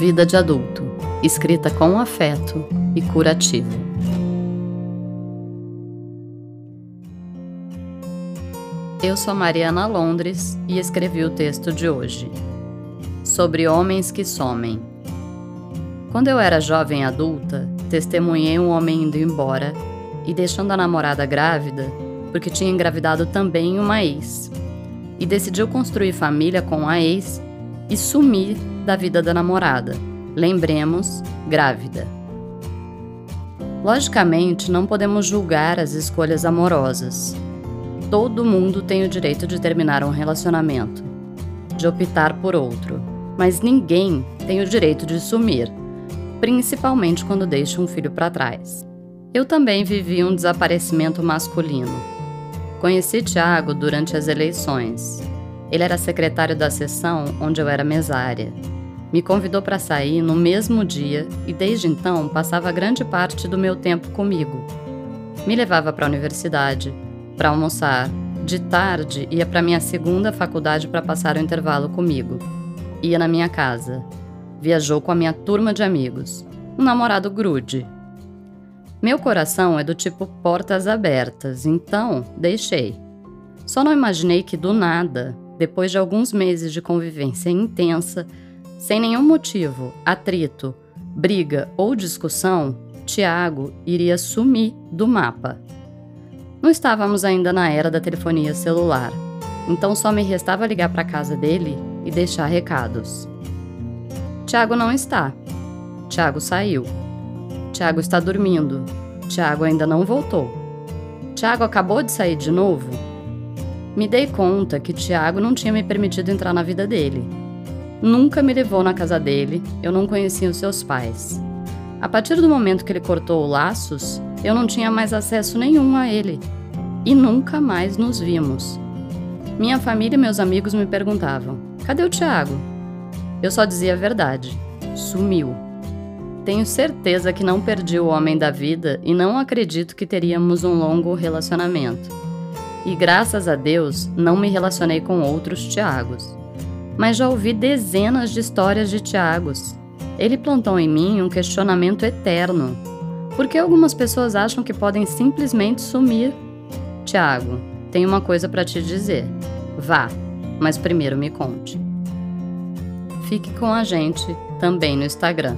Vida de adulto, escrita com afeto e curativo. Eu sou Mariana Londres e escrevi o texto de hoje. Sobre homens que somem. Quando eu era jovem adulta, testemunhei um homem indo embora e deixando a namorada grávida, porque tinha engravidado também uma ex. E decidiu construir família com a ex e sumir da vida da namorada. Lembremos, grávida. Logicamente, não podemos julgar as escolhas amorosas. Todo mundo tem o direito de terminar um relacionamento, de optar por outro, mas ninguém tem o direito de sumir, principalmente quando deixa um filho para trás. Eu também vivi um desaparecimento masculino. Conheci Tiago durante as eleições. Ele era secretário da sessão onde eu era mesária. Me convidou para sair no mesmo dia e desde então passava grande parte do meu tempo comigo. Me levava para a universidade, para almoçar, de tarde ia para minha segunda faculdade para passar o intervalo comigo. Ia na minha casa. Viajou com a minha turma de amigos. Um namorado grude. Meu coração é do tipo portas abertas, então deixei. Só não imaginei que do nada, depois de alguns meses de convivência intensa, sem nenhum motivo, atrito, briga ou discussão, Tiago iria sumir do mapa. Não estávamos ainda na era da telefonia celular, então só me restava ligar para a casa dele e deixar recados. Tiago não está. Tiago saiu. Tiago está dormindo. Tiago ainda não voltou. Tiago acabou de sair de novo? Me dei conta que Tiago não tinha me permitido entrar na vida dele nunca me levou na casa dele, eu não conhecia os seus pais. A partir do momento que ele cortou laços, eu não tinha mais acesso nenhum a ele. E nunca mais nos vimos. Minha família e meus amigos me perguntavam: cadê o Tiago? Eu só dizia a verdade: sumiu. Tenho certeza que não perdi o homem da vida e não acredito que teríamos um longo relacionamento. E graças a Deus não me relacionei com outros Tiagos mas já ouvi dezenas de histórias de Tiagos. Ele plantou em mim um questionamento eterno. Por que algumas pessoas acham que podem simplesmente sumir? Tiago, tenho uma coisa para te dizer. Vá, mas primeiro me conte. Fique com a gente também no Instagram.